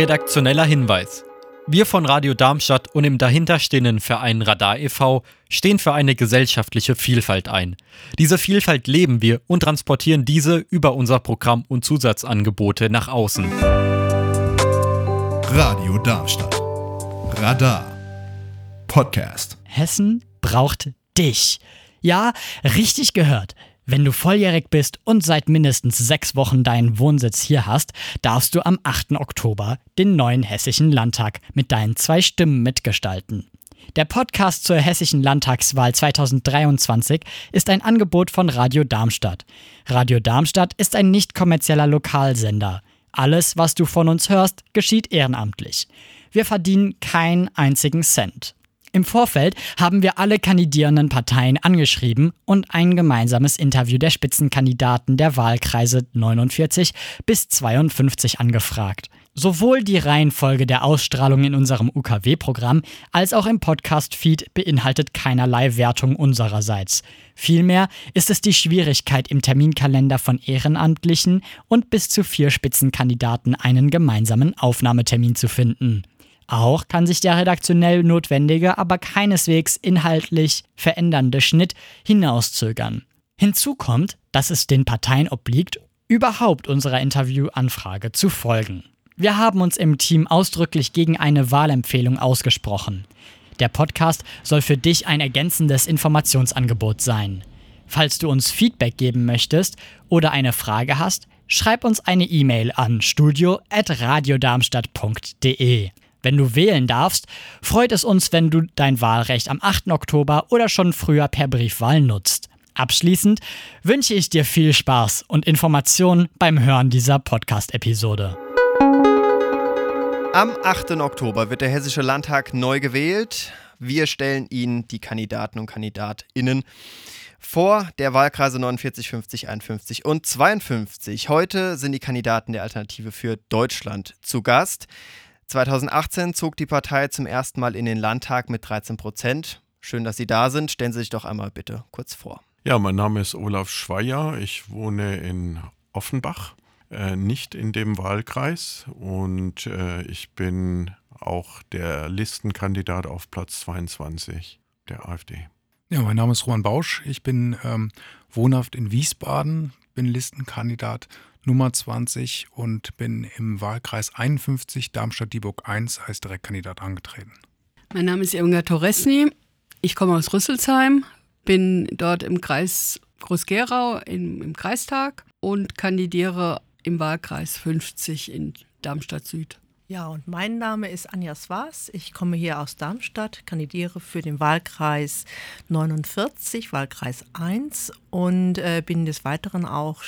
Redaktioneller Hinweis. Wir von Radio Darmstadt und im dahinterstehenden Verein Radar e.V. stehen für eine gesellschaftliche Vielfalt ein. Diese Vielfalt leben wir und transportieren diese über unser Programm und Zusatzangebote nach außen. Radio Darmstadt. Radar. Podcast. Hessen braucht dich. Ja, richtig gehört. Wenn du volljährig bist und seit mindestens sechs Wochen deinen Wohnsitz hier hast, darfst du am 8. Oktober den neuen Hessischen Landtag mit deinen zwei Stimmen mitgestalten. Der Podcast zur Hessischen Landtagswahl 2023 ist ein Angebot von Radio Darmstadt. Radio Darmstadt ist ein nicht kommerzieller Lokalsender. Alles, was du von uns hörst, geschieht ehrenamtlich. Wir verdienen keinen einzigen Cent. Im Vorfeld haben wir alle kandidierenden Parteien angeschrieben und ein gemeinsames Interview der Spitzenkandidaten der Wahlkreise 49 bis 52 angefragt. Sowohl die Reihenfolge der Ausstrahlung in unserem UKW-Programm als auch im Podcast-Feed beinhaltet keinerlei Wertung unsererseits. Vielmehr ist es die Schwierigkeit im Terminkalender von Ehrenamtlichen und bis zu vier Spitzenkandidaten einen gemeinsamen Aufnahmetermin zu finden. Auch kann sich der redaktionell notwendige, aber keineswegs inhaltlich verändernde Schnitt hinauszögern. Hinzu kommt, dass es den Parteien obliegt, überhaupt unserer Interviewanfrage zu folgen. Wir haben uns im Team ausdrücklich gegen eine Wahlempfehlung ausgesprochen. Der Podcast soll für dich ein ergänzendes Informationsangebot sein. Falls du uns Feedback geben möchtest oder eine Frage hast, schreib uns eine E-Mail an studio@radiodarmstadt.de. Wenn du wählen darfst, freut es uns, wenn du dein Wahlrecht am 8. Oktober oder schon früher per Briefwahl nutzt. Abschließend wünsche ich dir viel Spaß und Informationen beim Hören dieser Podcast-Episode. Am 8. Oktober wird der Hessische Landtag neu gewählt. Wir stellen Ihnen die Kandidaten und KandidatInnen vor der Wahlkreise 49, 50, 51 und 52. Heute sind die Kandidaten der Alternative für Deutschland zu Gast. 2018 zog die Partei zum ersten Mal in den Landtag mit 13 Prozent. Schön, dass Sie da sind. Stellen Sie sich doch einmal bitte kurz vor. Ja, mein Name ist Olaf Schweier. Ich wohne in Offenbach, äh, nicht in dem Wahlkreis. Und äh, ich bin auch der Listenkandidat auf Platz 22 der AfD. Ja, mein Name ist Roman Bausch. Ich bin ähm, wohnhaft in Wiesbaden, bin Listenkandidat Nummer 20 und bin im Wahlkreis 51 Darmstadt-Dieburg 1 als Direktkandidat angetreten. Mein Name ist Irmgard Toresny. Ich komme aus Rüsselsheim, bin dort im Kreis Groß-Gerau im, im Kreistag und kandidiere im Wahlkreis 50 in Darmstadt Süd. Ja, und mein Name ist Anja Swaas. Ich komme hier aus Darmstadt, kandidiere für den Wahlkreis 49, Wahlkreis 1 und äh, bin des Weiteren auch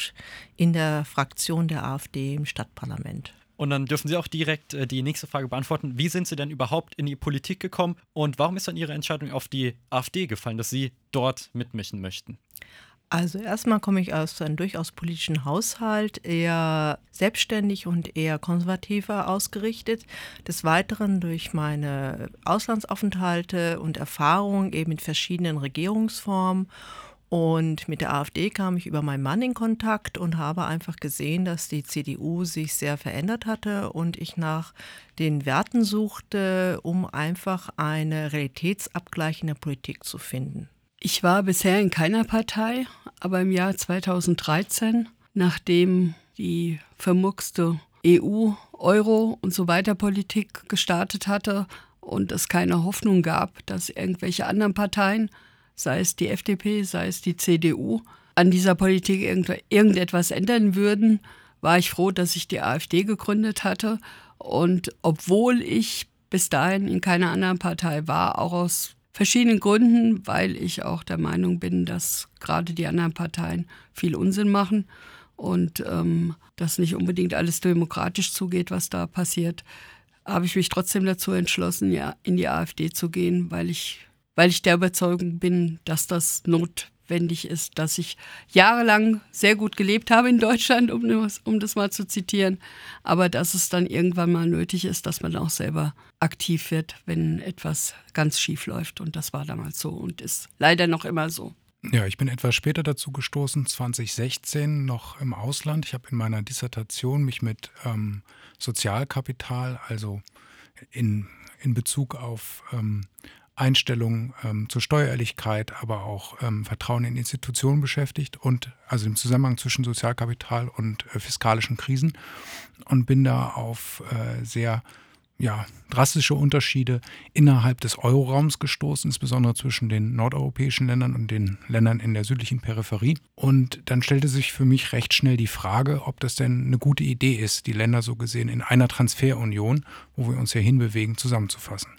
in der Fraktion der AfD im Stadtparlament. Und dann dürfen Sie auch direkt äh, die nächste Frage beantworten. Wie sind Sie denn überhaupt in die Politik gekommen und warum ist dann Ihre Entscheidung auf die AfD gefallen, dass Sie dort mitmischen möchten? Also erstmal komme ich aus einem durchaus politischen Haushalt, eher selbstständig und eher konservativer ausgerichtet. Des Weiteren durch meine Auslandsaufenthalte und Erfahrungen eben in verschiedenen Regierungsformen. Und mit der AfD kam ich über meinen Mann in Kontakt und habe einfach gesehen, dass die CDU sich sehr verändert hatte und ich nach den Werten suchte, um einfach eine Realitätsabgleich in der Politik zu finden. Ich war bisher in keiner Partei, aber im Jahr 2013, nachdem die vermuckste EU, Euro und so weiter Politik gestartet hatte und es keine Hoffnung gab, dass irgendwelche anderen Parteien, sei es die FDP, sei es die CDU, an dieser Politik irgendetwas ändern würden, war ich froh, dass ich die AfD gegründet hatte. Und obwohl ich bis dahin in keiner anderen Partei war, auch aus verschiedenen Gründen, weil ich auch der Meinung bin, dass gerade die anderen Parteien viel Unsinn machen und ähm, dass nicht unbedingt alles demokratisch zugeht, was da passiert, habe ich mich trotzdem dazu entschlossen, ja, in die AfD zu gehen, weil ich, weil ich der Überzeugung bin, dass das not, notwendig ist, dass ich jahrelang sehr gut gelebt habe in Deutschland, um das, um das mal zu zitieren, aber dass es dann irgendwann mal nötig ist, dass man auch selber aktiv wird, wenn etwas ganz schief läuft. Und das war damals so und ist leider noch immer so. Ja, ich bin etwas später dazu gestoßen, 2016 noch im Ausland. Ich habe in meiner Dissertation mich mit ähm, Sozialkapital, also in, in Bezug auf ähm, Einstellung ähm, zur Steuerehrlichkeit, aber auch ähm, Vertrauen in Institutionen beschäftigt und also im Zusammenhang zwischen Sozialkapital und äh, fiskalischen Krisen und bin da auf äh, sehr ja, drastische Unterschiede innerhalb des Euroraums gestoßen, insbesondere zwischen den nordeuropäischen Ländern und den Ländern in der südlichen Peripherie. Und dann stellte sich für mich recht schnell die Frage, ob das denn eine gute Idee ist, die Länder so gesehen in einer Transferunion, wo wir uns ja hinbewegen, zusammenzufassen.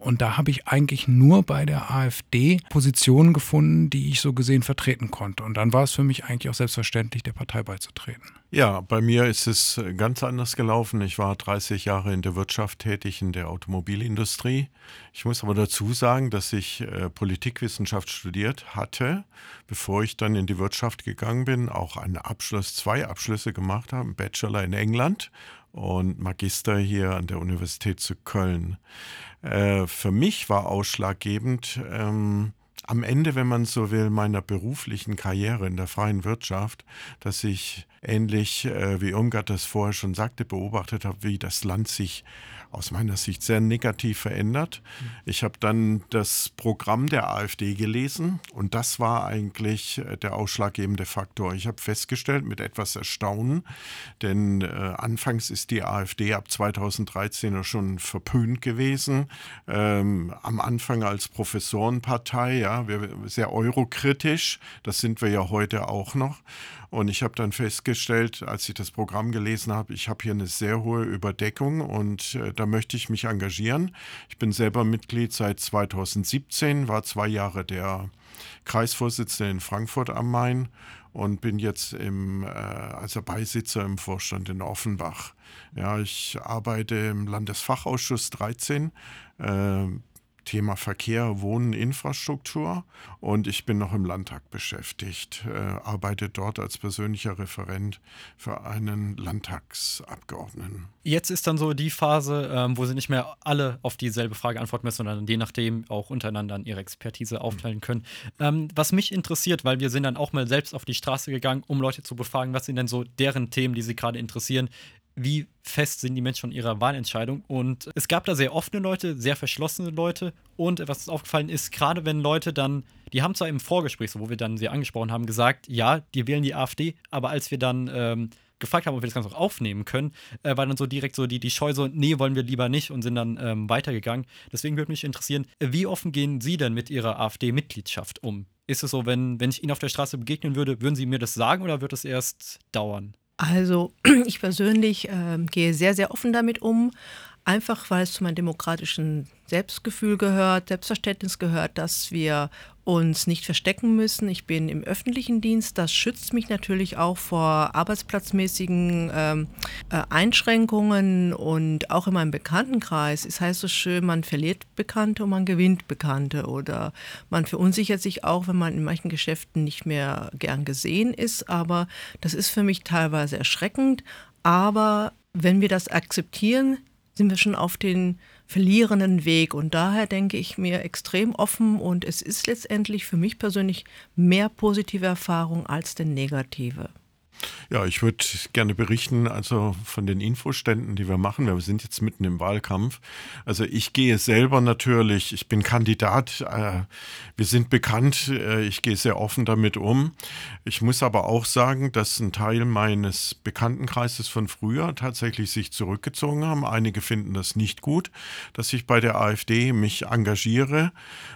Und da habe ich eigentlich nur bei der AfD Positionen gefunden, die ich so gesehen vertreten konnte. Und dann war es für mich eigentlich auch selbstverständlich, der Partei beizutreten. Ja, bei mir ist es ganz anders gelaufen. Ich war 30 Jahre in der Wirtschaft tätig, in der Automobilindustrie. Ich muss aber dazu sagen, dass ich äh, Politikwissenschaft studiert hatte, bevor ich dann in die Wirtschaft gegangen bin, auch einen Abschluss, zwei Abschlüsse gemacht habe, einen Bachelor in England und Magister hier an der Universität zu Köln. Äh, für mich war ausschlaggebend, ähm, am Ende, wenn man so will, meiner beruflichen Karriere in der freien Wirtschaft, dass ich ähnlich äh, wie Irmgard das vorher schon sagte, beobachtet habe, wie das Land sich aus meiner Sicht sehr negativ verändert. Ich habe dann das Programm der AfD gelesen und das war eigentlich äh, der ausschlaggebende Faktor. Ich habe festgestellt mit etwas Erstaunen, denn äh, anfangs ist die AfD ab 2013 schon verpönt gewesen. Ähm, am Anfang als Professorenpartei, ja, sehr eurokritisch, das sind wir ja heute auch noch. Und ich habe dann festgestellt, als ich das Programm gelesen habe, ich habe hier eine sehr hohe Überdeckung und äh, da möchte ich mich engagieren. Ich bin selber Mitglied seit 2017, war zwei Jahre der Kreisvorsitzende in Frankfurt am Main und bin jetzt im, äh, also Beisitzer im Vorstand in Offenbach. Ja, ich arbeite im Landesfachausschuss 13. Äh, Thema Verkehr, Wohnen, Infrastruktur und ich bin noch im Landtag beschäftigt, äh, arbeite dort als persönlicher Referent für einen Landtagsabgeordneten. Jetzt ist dann so die Phase, ähm, wo sie nicht mehr alle auf dieselbe Frage antworten müssen, sondern je nachdem auch untereinander ihre Expertise aufteilen können. Ähm, was mich interessiert, weil wir sind dann auch mal selbst auf die Straße gegangen, um Leute zu befragen, was sind denn so deren Themen, die sie gerade interessieren, wie fest sind die Menschen von ihrer Wahlentscheidung. Und es gab da sehr offene Leute, sehr verschlossene Leute. Und was aufgefallen ist, gerade wenn Leute dann, die haben zwar im Vorgespräch, so wo wir dann sie angesprochen haben, gesagt, ja, die wählen die AfD, aber als wir dann ähm, gefragt haben, ob wir das Ganze auch aufnehmen können, äh, war dann so direkt so die, die Scheu so, nee, wollen wir lieber nicht und sind dann ähm, weitergegangen. Deswegen würde mich interessieren, wie offen gehen Sie denn mit Ihrer AfD-Mitgliedschaft um? Ist es so, wenn, wenn ich Ihnen auf der Straße begegnen würde, würden Sie mir das sagen oder wird es erst dauern? Also ich persönlich äh, gehe sehr, sehr offen damit um, einfach weil es zu meinem demokratischen Selbstgefühl gehört, Selbstverständnis gehört, dass wir uns nicht verstecken müssen. Ich bin im öffentlichen Dienst. Das schützt mich natürlich auch vor arbeitsplatzmäßigen ähm, äh, Einschränkungen und auch in meinem Bekanntenkreis. Es heißt so schön, man verliert Bekannte und man gewinnt Bekannte oder man verunsichert sich auch, wenn man in manchen Geschäften nicht mehr gern gesehen ist. Aber das ist für mich teilweise erschreckend. Aber wenn wir das akzeptieren, sind wir schon auf den verlierenden Weg. Und daher denke ich mir extrem offen und es ist letztendlich für mich persönlich mehr positive Erfahrung als denn negative. Ja, ich würde gerne berichten, also von den Infoständen, die wir machen. Wir sind jetzt mitten im Wahlkampf. Also ich gehe selber natürlich, ich bin Kandidat, äh, wir sind bekannt, äh, ich gehe sehr offen damit um. Ich muss aber auch sagen, dass ein Teil meines Bekanntenkreises von früher tatsächlich sich zurückgezogen haben. Einige finden das nicht gut, dass ich bei der AfD mich engagiere,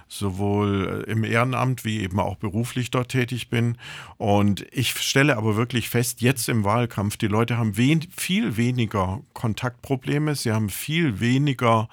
sowohl äh, im Ehrenamt wie eben auch beruflich dort tätig bin. Und ich stelle aber wirklich fest, jetzt im Wahlkampf, die Leute haben wen viel weniger Kontaktprobleme, sie haben viel weniger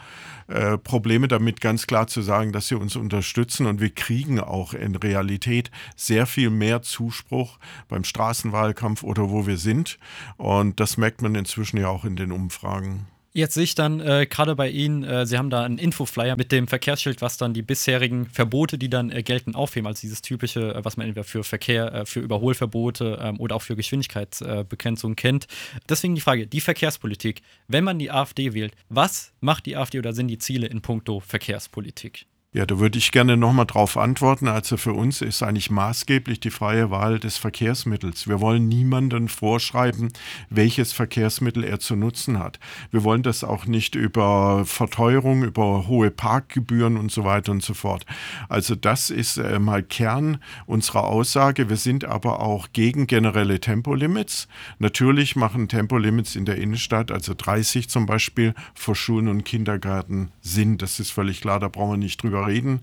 äh, Probleme damit, ganz klar zu sagen, dass sie uns unterstützen und wir kriegen auch in Realität sehr viel mehr Zuspruch beim Straßenwahlkampf oder wo wir sind. Und das merkt man inzwischen ja auch in den Umfragen. Jetzt sehe ich dann äh, gerade bei Ihnen, äh, Sie haben da einen Infoflyer mit dem Verkehrsschild, was dann die bisherigen Verbote, die dann äh, gelten, aufheben, als dieses typische, äh, was man entweder für Verkehr, äh, für Überholverbote ähm, oder auch für Geschwindigkeitsbegrenzung kennt. Deswegen die Frage, die Verkehrspolitik, wenn man die AfD wählt, was macht die AfD oder sind die Ziele in puncto Verkehrspolitik? Ja, da würde ich gerne nochmal drauf antworten. Also für uns ist eigentlich maßgeblich die freie Wahl des Verkehrsmittels. Wir wollen niemanden vorschreiben, welches Verkehrsmittel er zu nutzen hat. Wir wollen das auch nicht über Verteuerung, über hohe Parkgebühren und so weiter und so fort. Also das ist äh, mal Kern unserer Aussage. Wir sind aber auch gegen generelle Tempolimits. Natürlich machen Tempolimits in der Innenstadt, also 30 zum Beispiel, vor Schulen und Kindergärten Sinn. Das ist völlig klar, da brauchen wir nicht drüber reden.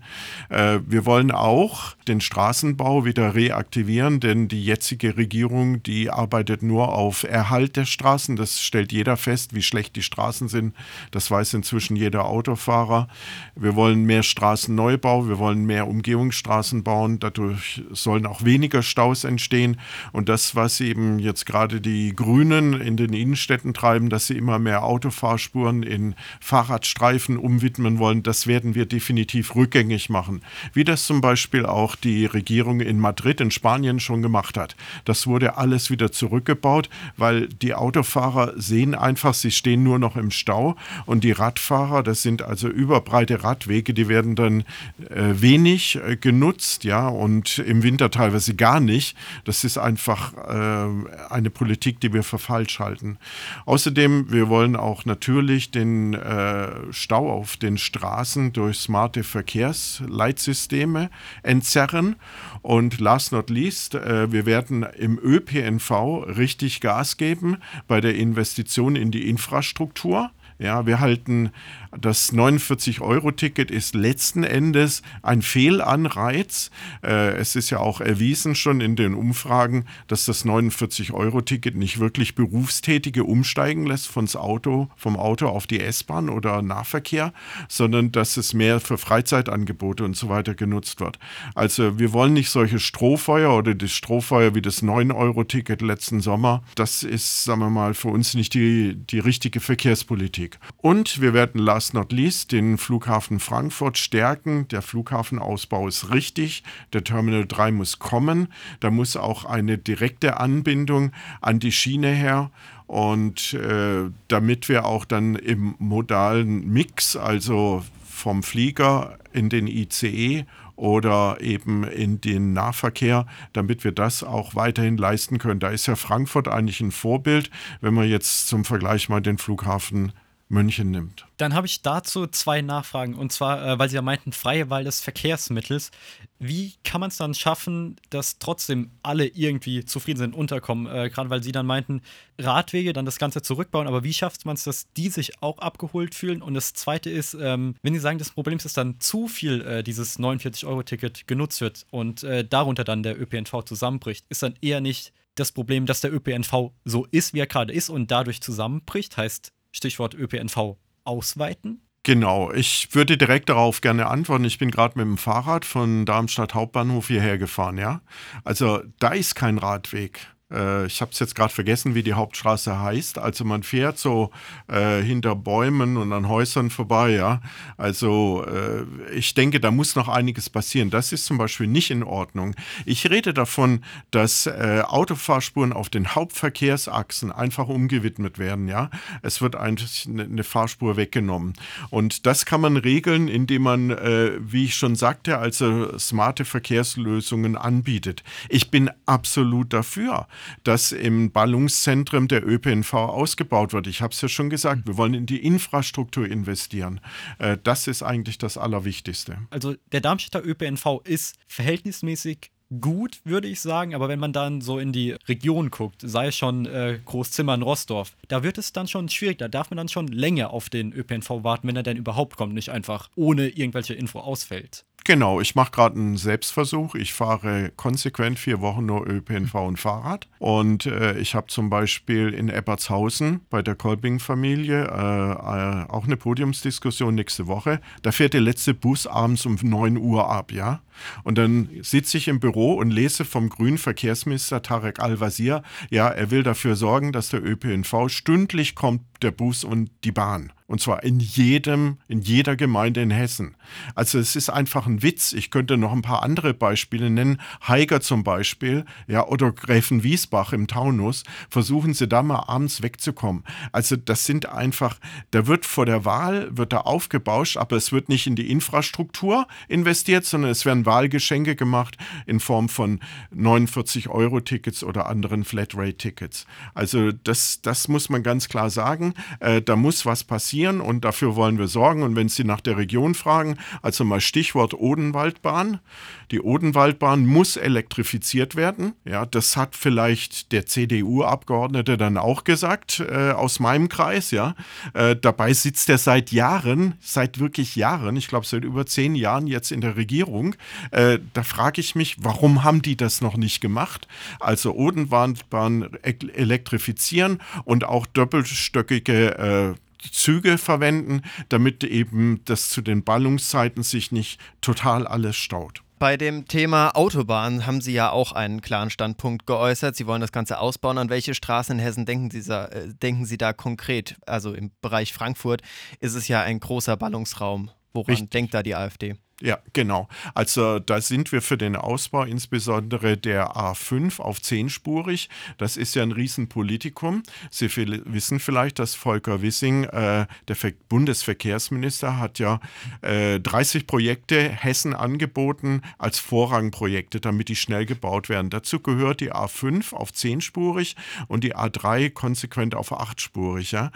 Äh, wir wollen auch den Straßenbau wieder reaktivieren, denn die jetzige Regierung, die arbeitet nur auf Erhalt der Straßen. Das stellt jeder fest, wie schlecht die Straßen sind. Das weiß inzwischen jeder Autofahrer. Wir wollen mehr Straßenneubau, wir wollen mehr Umgehungsstraßen bauen. Dadurch sollen auch weniger Staus entstehen. Und das, was eben jetzt gerade die Grünen in den Innenstädten treiben, dass sie immer mehr Autofahrspuren in Fahrradstreifen umwidmen wollen, das werden wir definitiv rückgängig machen, wie das zum Beispiel auch die Regierung in Madrid in Spanien schon gemacht hat. Das wurde alles wieder zurückgebaut, weil die Autofahrer sehen einfach, sie stehen nur noch im Stau und die Radfahrer, das sind also überbreite Radwege, die werden dann äh, wenig äh, genutzt, ja, und im Winter teilweise gar nicht. Das ist einfach äh, eine Politik, die wir für falsch halten. Außerdem, wir wollen auch natürlich den äh, Stau auf den Straßen durch smarte Ver Verkehrsleitsysteme entzerren. Und last not least, äh, wir werden im ÖPNV richtig Gas geben bei der Investition in die Infrastruktur. Ja, wir halten das 49-Euro-Ticket ist letzten Endes ein Fehlanreiz. Äh, es ist ja auch erwiesen schon in den Umfragen, dass das 49-Euro-Ticket nicht wirklich Berufstätige umsteigen lässt vom Auto, vom Auto auf die S-Bahn oder Nahverkehr, sondern dass es mehr für Freizeitangebote und so weiter genutzt wird. Also wir wollen nicht solche Strohfeuer oder das Strohfeuer wie das 9-Euro-Ticket letzten Sommer. Das ist, sagen wir mal, für uns nicht die, die richtige Verkehrspolitik. Und wir werden last not least den Flughafen Frankfurt stärken. Der Flughafenausbau ist richtig. Der Terminal 3 muss kommen. Da muss auch eine direkte Anbindung an die Schiene her. Und äh, damit wir auch dann im modalen Mix, also vom Flieger in den ICE oder eben in den Nahverkehr, damit wir das auch weiterhin leisten können. Da ist ja Frankfurt eigentlich ein Vorbild, wenn man jetzt zum Vergleich mal den Flughafen München nimmt. Dann habe ich dazu zwei Nachfragen. Und zwar, äh, weil Sie ja meinten, freie Wahl des Verkehrsmittels. Wie kann man es dann schaffen, dass trotzdem alle irgendwie zufrieden sind, unterkommen? Äh, Gerade weil Sie dann meinten, Radwege, dann das Ganze zurückbauen. Aber wie schafft man es, dass die sich auch abgeholt fühlen? Und das Zweite ist, ähm, wenn Sie sagen, das Problem ist, dass dann zu viel äh, dieses 49-Euro-Ticket genutzt wird und äh, darunter dann der ÖPNV zusammenbricht, ist dann eher nicht das Problem, dass der ÖPNV so ist, wie er gerade ist und dadurch zusammenbricht? Heißt, Stichwort ÖPNV ausweiten? Genau, ich würde direkt darauf gerne antworten. Ich bin gerade mit dem Fahrrad von Darmstadt Hauptbahnhof hierher gefahren, ja. Also da ist kein Radweg. Äh, ich habe es jetzt gerade vergessen, wie die Hauptstraße heißt. Also man fährt so äh, hinter Bäumen und an Häusern vorbei, ja. Also äh, ich denke, da muss noch einiges passieren. Das ist zum Beispiel nicht in Ordnung. Ich rede davon, dass äh, Autofahrspuren auf den Hauptverkehrsachsen einfach umgewidmet werden, ja. Es wird eigentlich eine ne Fahrspur weggenommen. Und das kann man regeln, indem man, äh, wie ich schon sagte, also smarte Verkehrslösungen anbietet. Ich bin absolut dafür dass im Ballungszentrum der ÖPNV ausgebaut wird. Ich habe es ja schon gesagt, wir wollen in die Infrastruktur investieren. Äh, das ist eigentlich das Allerwichtigste. Also der Darmstädter ÖPNV ist verhältnismäßig gut, würde ich sagen, aber wenn man dann so in die Region guckt, sei es schon äh, Großzimmern, Rossdorf, da wird es dann schon schwierig. Da darf man dann schon länger auf den ÖPNV warten, wenn er denn überhaupt kommt, nicht einfach ohne irgendwelche Info ausfällt. Genau, ich mache gerade einen Selbstversuch. Ich fahre konsequent vier Wochen nur ÖPNV und Fahrrad. Und äh, ich habe zum Beispiel in Eppertshausen bei der Kolbing-Familie äh, äh, auch eine Podiumsdiskussion nächste Woche. Da fährt der letzte Bus abends um 9 Uhr ab, ja. Und dann sitze ich im Büro und lese vom grünen Verkehrsminister Tarek Al-Wazir, ja, er will dafür sorgen, dass der ÖPNV stündlich kommt der Bus und die Bahn. Und zwar in jedem, in jeder Gemeinde in Hessen. Also es ist einfach ein Witz. Ich könnte noch ein paar andere Beispiele nennen. Heiger zum Beispiel, ja, oder Gräfen Wiesbach im Taunus. Versuchen Sie da mal abends wegzukommen. Also das sind einfach, da wird vor der Wahl, wird da aufgebauscht, aber es wird nicht in die Infrastruktur investiert, sondern es werden Wahlgeschenke gemacht in Form von 49-Euro-Tickets oder anderen Flatrate-Tickets. Also das, das muss man ganz klar sagen. Äh, da muss was passieren passieren und dafür wollen wir sorgen. Und wenn Sie nach der Region fragen, also mal Stichwort Odenwaldbahn. Die Odenwaldbahn muss elektrifiziert werden. Ja, das hat vielleicht der CDU-Abgeordnete dann auch gesagt äh, aus meinem Kreis. Ja, äh, dabei sitzt er seit Jahren, seit wirklich Jahren, ich glaube seit über zehn Jahren jetzt in der Regierung. Äh, da frage ich mich, warum haben die das noch nicht gemacht? Also Odenwaldbahn elektrifizieren und auch doppelstöckige äh, Züge verwenden, damit eben das zu den Ballungszeiten sich nicht total alles staut. Bei dem Thema Autobahn haben Sie ja auch einen klaren Standpunkt geäußert. Sie wollen das Ganze ausbauen. An welche Straßen in Hessen denken Sie, da, äh, denken Sie da konkret? Also im Bereich Frankfurt ist es ja ein großer Ballungsraum. Woran Richtig. denkt da die AfD? Ja, genau. Also da sind wir für den Ausbau insbesondere der A5 auf zehnspurig. Das ist ja ein Riesenpolitikum. Sie wissen vielleicht, dass Volker Wissing, äh, der Bundesverkehrsminister, hat ja äh, 30 Projekte Hessen angeboten als Vorrangprojekte, damit die schnell gebaut werden. Dazu gehört die A5 auf zehnspurig und die A3 konsequent auf achtspurig, ja,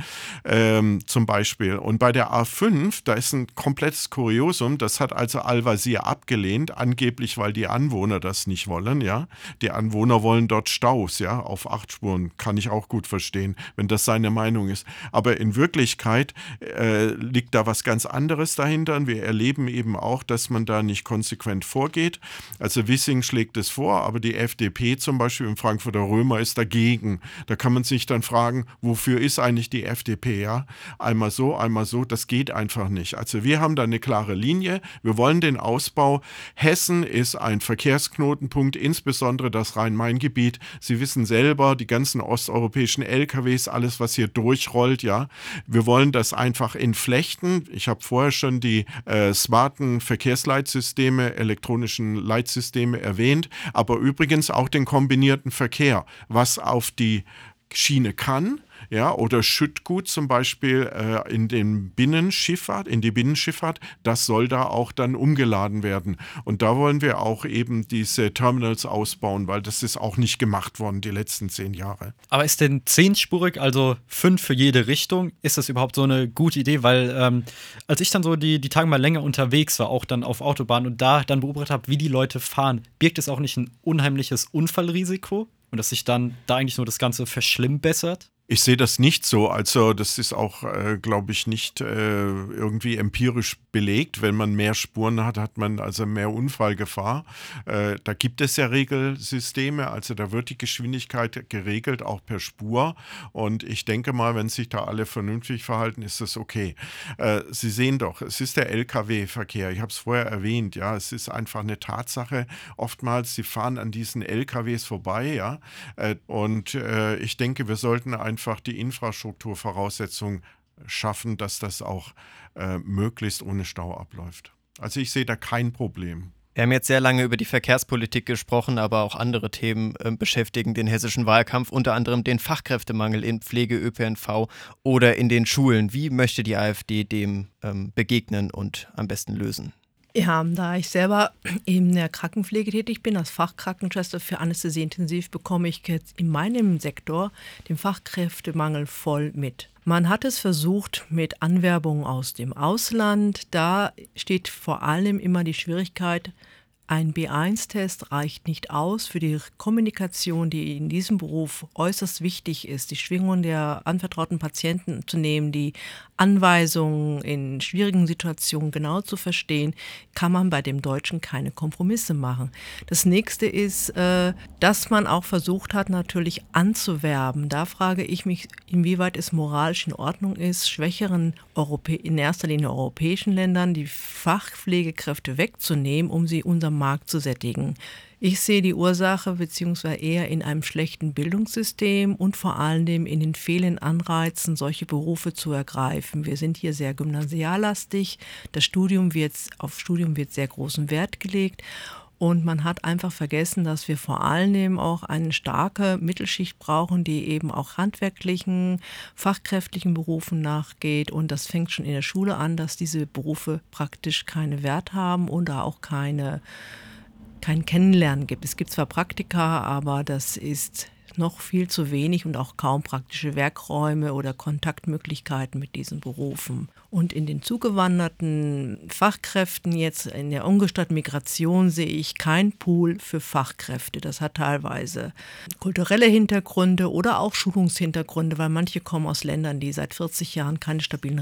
ähm, zum Beispiel. Und bei der A5, da ist ein komplettes Kuriosum, das hat als also Al-Wazir abgelehnt, angeblich weil die Anwohner das nicht wollen, ja. Die Anwohner wollen dort Staus, ja, auf acht Spuren, kann ich auch gut verstehen, wenn das seine Meinung ist. Aber in Wirklichkeit äh, liegt da was ganz anderes dahinter wir erleben eben auch, dass man da nicht konsequent vorgeht. Also Wissing schlägt es vor, aber die FDP zum Beispiel im Frankfurter Römer ist dagegen. Da kann man sich dann fragen, wofür ist eigentlich die FDP, ja? Einmal so, einmal so, das geht einfach nicht. Also wir haben da eine klare Linie. Wir wollen wollen den Ausbau. Hessen ist ein Verkehrsknotenpunkt, insbesondere das Rhein-Main-Gebiet. Sie wissen selber, die ganzen osteuropäischen LKWs, alles, was hier durchrollt, ja. Wir wollen das einfach entflechten. Ich habe vorher schon die äh, smarten Verkehrsleitsysteme, elektronischen Leitsysteme erwähnt, aber übrigens auch den kombinierten Verkehr, was auf die Schiene kann, ja, oder Schüttgut zum Beispiel äh, in den Binnenschifffahrt, in die Binnenschifffahrt, das soll da auch dann umgeladen werden. Und da wollen wir auch eben diese Terminals ausbauen, weil das ist auch nicht gemacht worden die letzten zehn Jahre. Aber ist denn zehnspurig, also fünf für jede Richtung, ist das überhaupt so eine gute Idee? Weil ähm, als ich dann so die, die Tage mal länger unterwegs war, auch dann auf Autobahn und da dann beobachtet habe, wie die Leute fahren, birgt es auch nicht ein unheimliches Unfallrisiko? Und dass sich dann da eigentlich nur das Ganze verschlimmbessert? Ich sehe das nicht so. Also das ist auch, äh, glaube ich, nicht äh, irgendwie empirisch belegt. Wenn man mehr Spuren hat, hat man also mehr Unfallgefahr. Äh, da gibt es ja Regelsysteme. Also da wird die Geschwindigkeit geregelt, auch per Spur. Und ich denke mal, wenn sich da alle vernünftig verhalten, ist das okay. Äh, Sie sehen doch, es ist der Lkw-Verkehr. Ich habe es vorher erwähnt. Ja, es ist einfach eine Tatsache. Oftmals, Sie fahren an diesen Lkws vorbei. Ja, äh, und äh, ich denke, wir sollten ein einfach die Infrastrukturvoraussetzungen schaffen, dass das auch äh, möglichst ohne Stau abläuft. Also ich sehe da kein Problem. Wir haben jetzt sehr lange über die Verkehrspolitik gesprochen, aber auch andere Themen äh, beschäftigen den hessischen Wahlkampf, unter anderem den Fachkräftemangel in Pflege, ÖPNV oder in den Schulen. Wie möchte die AfD dem ähm, begegnen und am besten lösen? Ja, da ich selber in der Krankenpflege tätig bin, als Fachkrankenschwester für Anästhesie intensiv, bekomme ich jetzt in meinem Sektor den Fachkräftemangel voll mit. Man hat es versucht mit Anwerbung aus dem Ausland. Da steht vor allem immer die Schwierigkeit, ein B1-Test reicht nicht aus für die Kommunikation, die in diesem Beruf äußerst wichtig ist, die Schwingungen der anvertrauten Patienten zu nehmen, die Anweisungen in schwierigen Situationen genau zu verstehen, kann man bei dem Deutschen keine Kompromisse machen. Das nächste ist, äh, dass man auch versucht hat, natürlich anzuwerben. Da frage ich mich, inwieweit es moralisch in Ordnung ist, schwächeren Europä in erster Linie europäischen Ländern die Fachpflegekräfte wegzunehmen, um sie unserem Markt zu sättigen. Ich sehe die Ursache beziehungsweise eher in einem schlechten Bildungssystem und vor allem in den fehlenden Anreizen, solche Berufe zu ergreifen. Wir sind hier sehr gymnasiallastig. Das Studium wird, auf Studium wird sehr großen Wert gelegt. Und man hat einfach vergessen, dass wir vor allem auch eine starke Mittelschicht brauchen, die eben auch handwerklichen, fachkräftlichen Berufen nachgeht. Und das fängt schon in der Schule an, dass diese Berufe praktisch keine Wert haben und da auch keine kein Kennenlernen gibt. Es gibt zwar Praktika, aber das ist noch viel zu wenig und auch kaum praktische Werkräume oder Kontaktmöglichkeiten mit diesen Berufen. Und in den zugewanderten Fachkräften jetzt in der ungestatteten Migration sehe ich kein Pool für Fachkräfte. Das hat teilweise kulturelle Hintergründe oder auch Schulungshintergründe, weil manche kommen aus Ländern, die seit 40 Jahren keine stabilen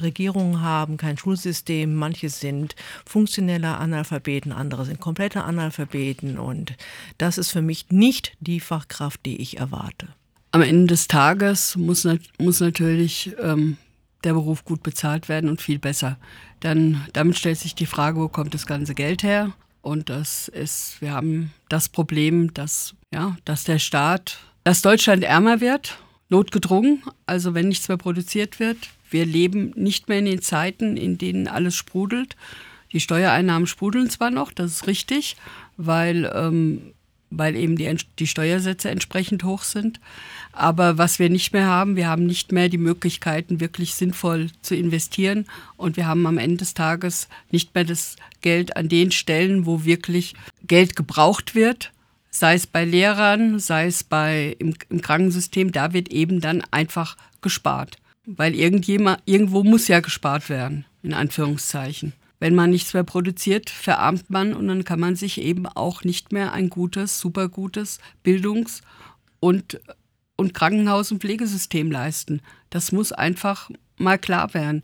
Regierungen haben, kein Schulsystem. Manche sind funktionelle Analphabeten, andere sind komplette Analphabeten. Und das ist für mich nicht die Fachkraft, die ich erwarte. Am Ende des Tages muss, muss natürlich ähm, der Beruf gut bezahlt werden und viel besser. Dann damit stellt sich die Frage, wo kommt das ganze Geld her? Und das ist, wir haben das Problem, dass, ja, dass der Staat, dass Deutschland ärmer wird, notgedrungen, also wenn nichts mehr produziert wird. Wir leben nicht mehr in den Zeiten, in denen alles sprudelt. Die Steuereinnahmen sprudeln zwar noch, das ist richtig, weil ähm, weil eben die, die Steuersätze entsprechend hoch sind. Aber was wir nicht mehr haben, wir haben nicht mehr die Möglichkeiten, wirklich sinnvoll zu investieren. Und wir haben am Ende des Tages nicht mehr das Geld an den Stellen, wo wirklich Geld gebraucht wird. Sei es bei Lehrern, sei es bei, im, im Krankensystem, da wird eben dann einfach gespart. Weil irgendjemand, irgendwo muss ja gespart werden, in Anführungszeichen. Wenn man nichts mehr produziert, verarmt man und dann kann man sich eben auch nicht mehr ein gutes, super gutes Bildungs- und, und Krankenhaus- und Pflegesystem leisten. Das muss einfach mal klar werden.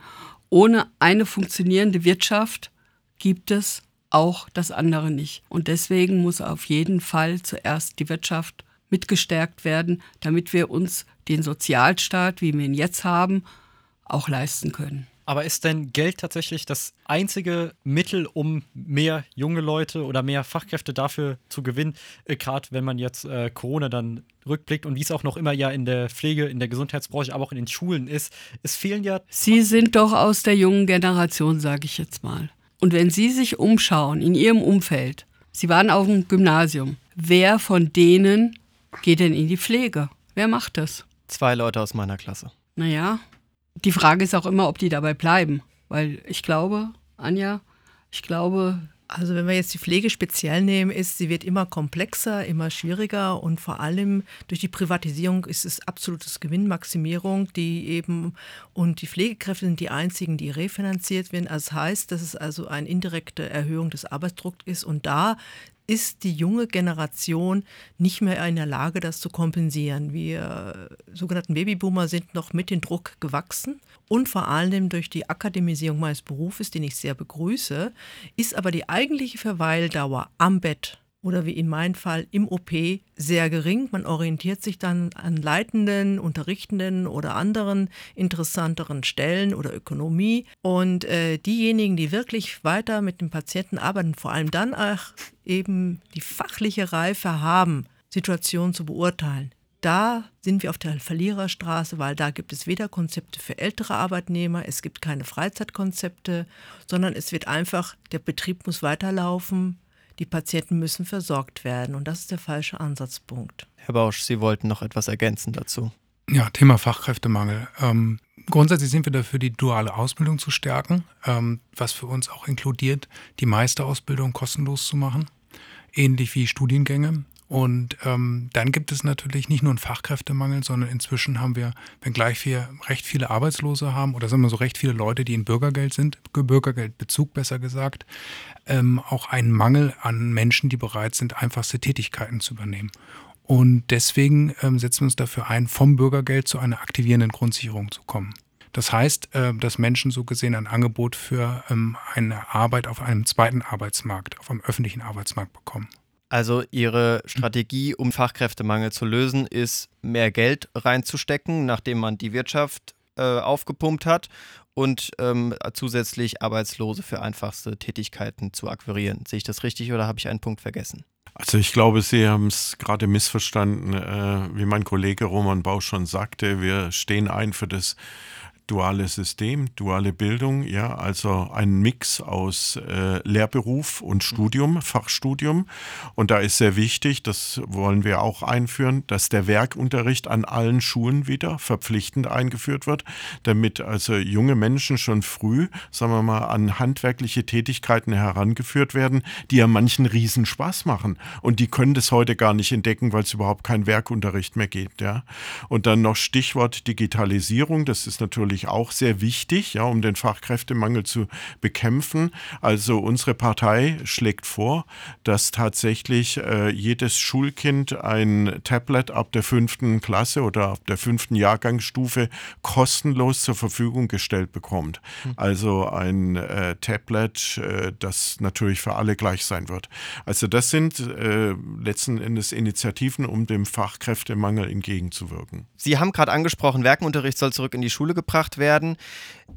Ohne eine funktionierende Wirtschaft gibt es auch das andere nicht. Und deswegen muss auf jeden Fall zuerst die Wirtschaft mitgestärkt werden, damit wir uns den Sozialstaat, wie wir ihn jetzt haben, auch leisten können. Aber ist denn Geld tatsächlich das einzige Mittel, um mehr junge Leute oder mehr Fachkräfte dafür zu gewinnen? Äh, Gerade wenn man jetzt äh, Corona dann rückblickt und wie es auch noch immer ja in der Pflege, in der Gesundheitsbranche, aber auch in den Schulen ist. Es fehlen ja. Sie sind doch aus der jungen Generation, sage ich jetzt mal. Und wenn Sie sich umschauen in Ihrem Umfeld, Sie waren auf dem Gymnasium, wer von denen geht denn in die Pflege? Wer macht das? Zwei Leute aus meiner Klasse. Naja, die Frage ist auch immer, ob die dabei bleiben. Weil ich glaube, Anja, ich glaube. Also wenn wir jetzt die Pflege speziell nehmen, ist, sie wird immer komplexer, immer schwieriger und vor allem durch die Privatisierung ist es absolutes Gewinnmaximierung, die eben und die Pflegekräfte sind die einzigen, die refinanziert werden. Das heißt, dass es also eine indirekte Erhöhung des Arbeitsdrucks ist und da ist die junge Generation nicht mehr in der Lage, das zu kompensieren. Wir sogenannten Babyboomer sind noch mit dem Druck gewachsen und vor allem durch die Akademisierung meines Berufes, den ich sehr begrüße, ist aber die eigentliche Verweildauer am Bett oder wie in meinem Fall im OP sehr gering. Man orientiert sich dann an leitenden, unterrichtenden oder anderen interessanteren Stellen oder Ökonomie. Und äh, diejenigen, die wirklich weiter mit dem Patienten arbeiten, vor allem dann auch eben die fachliche Reife haben, Situationen zu beurteilen, da sind wir auf der Verliererstraße, weil da gibt es weder Konzepte für ältere Arbeitnehmer, es gibt keine Freizeitkonzepte, sondern es wird einfach, der Betrieb muss weiterlaufen, die Patienten müssen versorgt werden. Und das ist der falsche Ansatzpunkt. Herr Bausch, Sie wollten noch etwas ergänzen dazu. Ja, Thema Fachkräftemangel. Ähm, grundsätzlich sind wir dafür, die duale Ausbildung zu stärken, ähm, was für uns auch inkludiert, die Meisterausbildung kostenlos zu machen, ähnlich wie Studiengänge. Und ähm, dann gibt es natürlich nicht nur einen Fachkräftemangel, sondern inzwischen haben wir, wenngleich wir recht viele Arbeitslose haben, oder sagen wir so recht viele Leute, die in Bürgergeld sind, Bürgergeldbezug besser gesagt, ähm, auch einen Mangel an Menschen, die bereit sind, einfachste Tätigkeiten zu übernehmen. Und deswegen ähm, setzen wir uns dafür ein, vom Bürgergeld zu einer aktivierenden Grundsicherung zu kommen. Das heißt, äh, dass Menschen so gesehen ein Angebot für ähm, eine Arbeit auf einem zweiten Arbeitsmarkt, auf einem öffentlichen Arbeitsmarkt bekommen. Also Ihre Strategie, um Fachkräftemangel zu lösen, ist mehr Geld reinzustecken, nachdem man die Wirtschaft äh, aufgepumpt hat und ähm, zusätzlich Arbeitslose für einfachste Tätigkeiten zu akquirieren. Sehe ich das richtig oder habe ich einen Punkt vergessen? Also ich glaube, Sie haben es gerade missverstanden. Äh, wie mein Kollege Roman Bausch schon sagte, wir stehen ein für das duale System, duale Bildung, ja, also ein Mix aus äh, Lehrberuf und Studium, Fachstudium. Und da ist sehr wichtig, das wollen wir auch einführen, dass der Werkunterricht an allen Schulen wieder verpflichtend eingeführt wird, damit also junge Menschen schon früh, sagen wir mal, an handwerkliche Tätigkeiten herangeführt werden, die ja manchen riesen Spaß machen. Und die können das heute gar nicht entdecken, weil es überhaupt keinen Werkunterricht mehr gibt, ja. Und dann noch Stichwort Digitalisierung, das ist natürlich natürlich auch sehr wichtig, ja, um den Fachkräftemangel zu bekämpfen. Also unsere Partei schlägt vor, dass tatsächlich äh, jedes Schulkind ein Tablet ab der fünften Klasse oder ab der fünften Jahrgangsstufe kostenlos zur Verfügung gestellt bekommt. Mhm. Also ein äh, Tablet, äh, das natürlich für alle gleich sein wird. Also das sind äh, letzten Endes Initiativen, um dem Fachkräftemangel entgegenzuwirken. Sie haben gerade angesprochen, Werkenunterricht soll zurück in die Schule gebracht gemacht werden,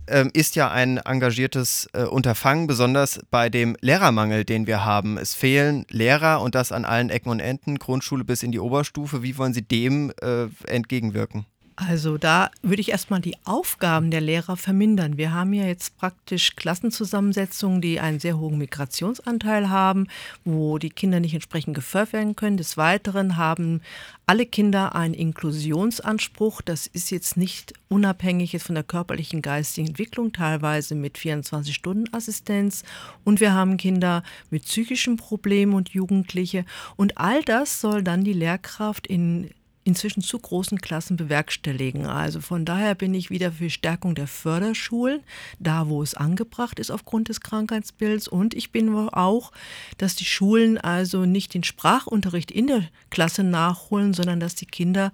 ähm, ist ja ein engagiertes äh, Unterfangen, besonders bei dem Lehrermangel, den wir haben. Es fehlen Lehrer und das an allen Ecken und Enden, Grundschule bis in die Oberstufe. Wie wollen Sie dem äh, entgegenwirken? Also da würde ich erstmal die Aufgaben der Lehrer vermindern. Wir haben ja jetzt praktisch Klassenzusammensetzungen, die einen sehr hohen Migrationsanteil haben, wo die Kinder nicht entsprechend gefördert werden können. Des Weiteren haben alle Kinder einen Inklusionsanspruch. Das ist jetzt nicht unabhängig jetzt von der körperlichen, geistigen Entwicklung, teilweise mit 24-Stunden-Assistenz. Und wir haben Kinder mit psychischen Problemen und Jugendliche. Und all das soll dann die Lehrkraft in inzwischen zu großen Klassen bewerkstelligen. Also von daher bin ich wieder für Stärkung der Förderschulen, da wo es angebracht ist aufgrund des Krankheitsbilds. Und ich bin auch, dass die Schulen also nicht den Sprachunterricht in der Klasse nachholen, sondern dass die Kinder,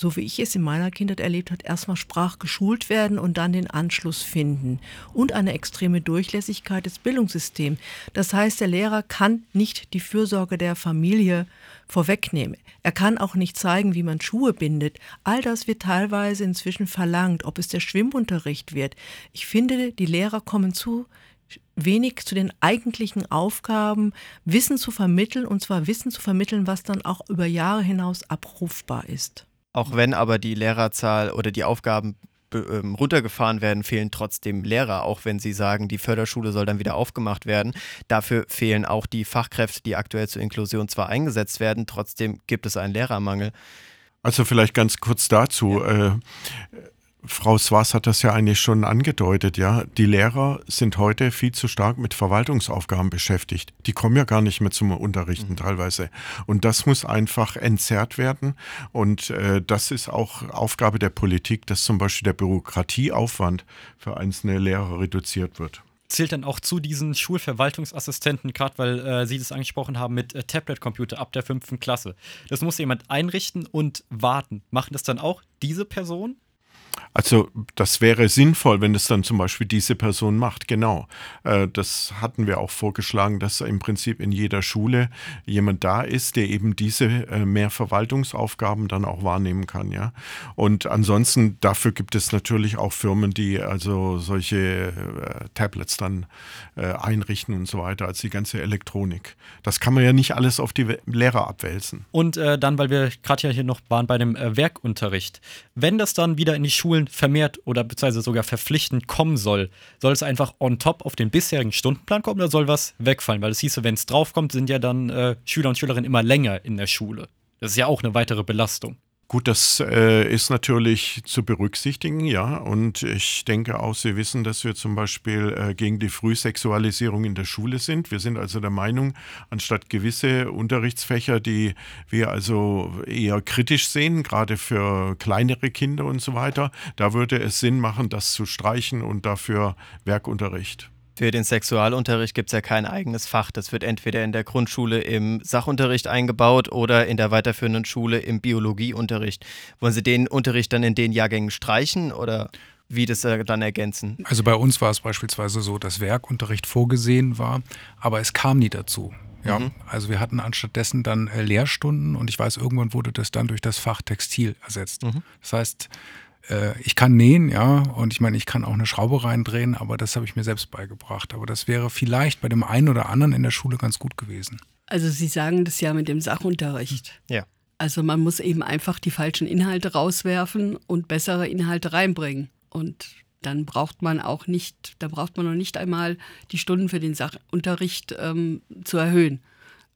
so wie ich es in meiner Kindheit erlebt habe, erstmal sprachgeschult werden und dann den Anschluss finden. Und eine extreme Durchlässigkeit des Bildungssystems. Das heißt, der Lehrer kann nicht die Fürsorge der Familie vorwegnehmen. Er kann auch nicht zeigen, wie man Schuhe bindet. All das wird teilweise inzwischen verlangt, ob es der Schwimmunterricht wird. Ich finde, die Lehrer kommen zu wenig zu den eigentlichen Aufgaben, Wissen zu vermitteln und zwar Wissen zu vermitteln, was dann auch über Jahre hinaus abrufbar ist. Auch wenn aber die Lehrerzahl oder die Aufgaben ähm, runtergefahren werden, fehlen trotzdem Lehrer, auch wenn sie sagen, die Förderschule soll dann wieder aufgemacht werden. Dafür fehlen auch die Fachkräfte, die aktuell zur Inklusion zwar eingesetzt werden, trotzdem gibt es einen Lehrermangel. Also vielleicht ganz kurz dazu. Ja. Äh, Frau Swas hat das ja eigentlich schon angedeutet, ja. Die Lehrer sind heute viel zu stark mit Verwaltungsaufgaben beschäftigt. Die kommen ja gar nicht mehr zum Unterrichten mhm. teilweise. Und das muss einfach entzerrt werden. Und äh, das ist auch Aufgabe der Politik, dass zum Beispiel der Bürokratieaufwand für einzelne Lehrer reduziert wird zählt dann auch zu diesen Schulverwaltungsassistenten, gerade weil äh, Sie das angesprochen haben mit äh, Tablet-Computer ab der fünften Klasse. Das muss jemand einrichten und warten. Machen das dann auch diese Personen? Also das wäre sinnvoll, wenn es dann zum Beispiel diese Person macht, genau. Äh, das hatten wir auch vorgeschlagen, dass im Prinzip in jeder Schule jemand da ist, der eben diese äh, mehr Verwaltungsaufgaben dann auch wahrnehmen kann, ja. Und ansonsten dafür gibt es natürlich auch Firmen, die also solche äh, Tablets dann einrichten und so weiter, als die ganze Elektronik. Das kann man ja nicht alles auf die Lehrer abwälzen. Und äh, dann, weil wir gerade ja hier noch waren bei dem Werkunterricht, wenn das dann wieder in die Schulen vermehrt oder beziehungsweise sogar verpflichtend kommen soll, soll es einfach on top auf den bisherigen Stundenplan kommen oder soll was wegfallen? Weil es hieße, wenn es draufkommt, sind ja dann äh, Schüler und Schülerinnen immer länger in der Schule. Das ist ja auch eine weitere Belastung. Gut, das äh, ist natürlich zu berücksichtigen, ja. Und ich denke auch, Sie wissen, dass wir zum Beispiel äh, gegen die Frühsexualisierung in der Schule sind. Wir sind also der Meinung, anstatt gewisse Unterrichtsfächer, die wir also eher kritisch sehen, gerade für kleinere Kinder und so weiter, da würde es Sinn machen, das zu streichen und dafür Werkunterricht. Für den Sexualunterricht gibt es ja kein eigenes Fach. Das wird entweder in der Grundschule im Sachunterricht eingebaut oder in der weiterführenden Schule im Biologieunterricht. Wollen Sie den Unterricht dann in den Jahrgängen streichen oder wie das äh, dann ergänzen? Also bei uns war es beispielsweise so, dass Werkunterricht vorgesehen war, aber es kam nie dazu. Ja, mhm. also wir hatten anstattdessen dann äh, Lehrstunden und ich weiß, irgendwann wurde das dann durch das Fach Textil ersetzt. Mhm. Das heißt, ich kann nähen, ja, und ich meine, ich kann auch eine Schraube reindrehen, aber das habe ich mir selbst beigebracht. Aber das wäre vielleicht bei dem einen oder anderen in der Schule ganz gut gewesen. Also Sie sagen das ja mit dem Sachunterricht. Ja. Also man muss eben einfach die falschen Inhalte rauswerfen und bessere Inhalte reinbringen. Und dann braucht man auch nicht, da braucht man noch nicht einmal die Stunden für den Sachunterricht ähm, zu erhöhen.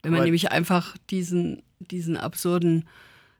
Wenn man Aber- nämlich einfach diesen, diesen absurden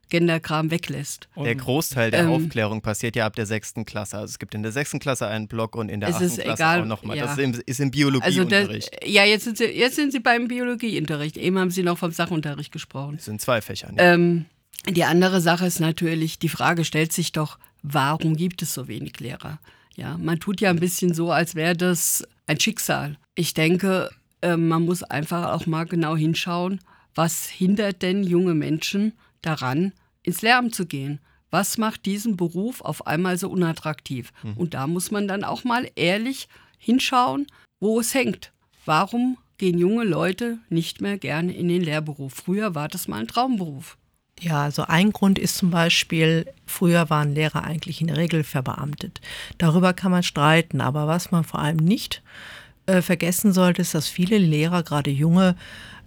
Genderkram weglässt. Der Großteil der Ähm, Aufklärung passiert ja ab der sechsten Klasse. Also es gibt in der sechsten Klasse einen Block und in der achten ist Klasse egal, auch nochmal. ja. Das ist im, ist im Also Biologieunterricht. ja, jetzt sind, Sie, jetzt sind Sie beim Biologieunterricht. Eben haben Sie noch vom Sachunterricht gesprochen. das sind zwei Fächer. Ne? Ähm, die andere Sache ist natürlich, die Frage stellt sich doch, warum gibt es so wenig Lehrer? Ja, man tut ja ein bisschen so, als wäre das ein Schicksal. Ich denke, äh, man muss einfach auch mal genau hinschauen, was hindert denn junge Menschen daran, ins Lehramt zu gehen? Was macht diesen Beruf auf einmal so unattraktiv? Und da muss man dann auch mal ehrlich hinschauen, wo es hängt. Warum gehen junge Leute nicht mehr gerne in den Lehrberuf? Früher war das mal ein Traumberuf. Ja, also ein Grund ist zum Beispiel, früher waren Lehrer eigentlich in der Regel verbeamtet. Darüber kann man streiten, aber was man vor allem nicht äh, vergessen sollte, ist, dass viele Lehrer, gerade junge,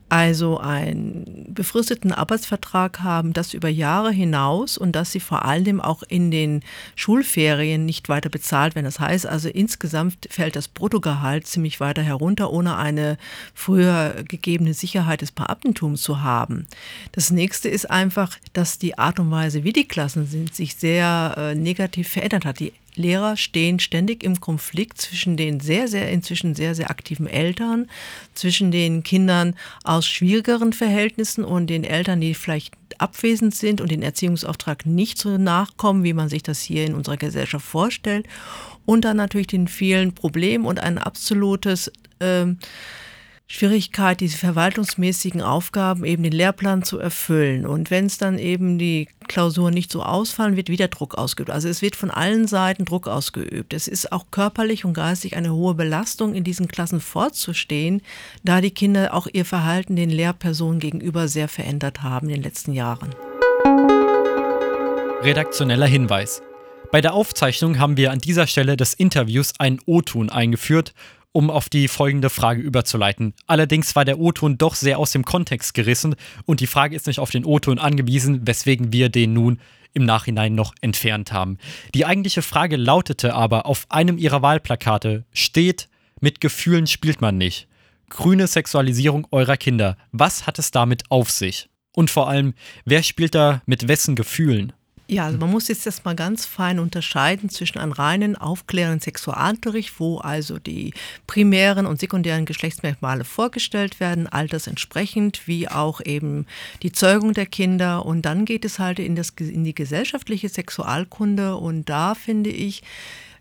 also einen befristeten Arbeitsvertrag haben, das über Jahre hinaus und dass sie vor allem auch in den Schulferien nicht weiter bezahlt werden. Das heißt also insgesamt fällt das Bruttogehalt ziemlich weiter herunter, ohne eine früher gegebene Sicherheit des Beamtentums zu haben. Das nächste ist einfach, dass die Art und Weise, wie die Klassen sind, sich sehr äh, negativ verändert hat. Die Lehrer stehen ständig im Konflikt zwischen den sehr, sehr, inzwischen sehr, sehr aktiven Eltern, zwischen den Kindern aus schwierigeren Verhältnissen und den Eltern, die vielleicht abwesend sind und den Erziehungsauftrag nicht so nachkommen, wie man sich das hier in unserer Gesellschaft vorstellt. Und dann natürlich den vielen Problemen und ein absolutes ähm, Schwierigkeit, diese verwaltungsmäßigen Aufgaben, eben den Lehrplan zu erfüllen. Und wenn es dann eben die Klausuren nicht so ausfallen, wird wieder Druck ausgeübt. Also es wird von allen Seiten Druck ausgeübt. Es ist auch körperlich und geistig eine hohe Belastung, in diesen Klassen fortzustehen, da die Kinder auch ihr Verhalten den Lehrpersonen gegenüber sehr verändert haben in den letzten Jahren. Redaktioneller Hinweis. Bei der Aufzeichnung haben wir an dieser Stelle des Interviews einen O-Ton eingeführt, um auf die folgende Frage überzuleiten. Allerdings war der O-Ton doch sehr aus dem Kontext gerissen und die Frage ist nicht auf den O-Ton angewiesen, weswegen wir den nun im Nachhinein noch entfernt haben. Die eigentliche Frage lautete aber, auf einem ihrer Wahlplakate steht, mit Gefühlen spielt man nicht. Grüne Sexualisierung eurer Kinder. Was hat es damit auf sich? Und vor allem, wer spielt da mit wessen Gefühlen? Ja, also man muss jetzt erstmal ganz fein unterscheiden zwischen einem reinen aufklärenden Sexualunterricht, wo also die primären und sekundären Geschlechtsmerkmale vorgestellt werden, altersentsprechend, wie auch eben die Zeugung der Kinder. Und dann geht es halt in, das, in die gesellschaftliche Sexualkunde. Und da finde ich,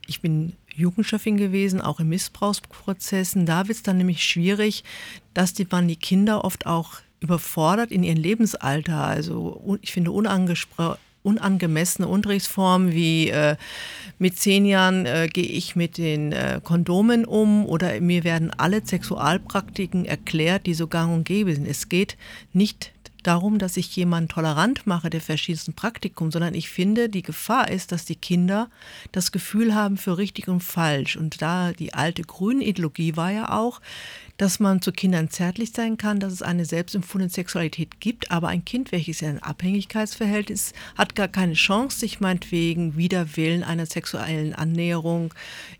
ich bin Jugendchefin gewesen, auch in Missbrauchsprozessen. Da wird es dann nämlich schwierig, dass die, man die Kinder oft auch überfordert in ihrem Lebensalter. Also ich finde unangesprochen unangemessene Unterrichtsformen wie äh, mit zehn Jahren äh, gehe ich mit den äh, Kondomen um oder mir werden alle Sexualpraktiken erklärt, die so gang und gäbe sind. Es geht nicht darum, dass ich jemanden tolerant mache der verschiedensten Praktikum, sondern ich finde, die Gefahr ist, dass die Kinder das Gefühl haben für richtig und falsch. Und da die alte Grünideologie war ja auch, dass man zu Kindern zärtlich sein kann, dass es eine selbstempfundene Sexualität gibt, aber ein Kind, welches in einem Abhängigkeitsverhältnis hat, gar keine Chance, sich meinetwegen wider Willen einer sexuellen Annäherung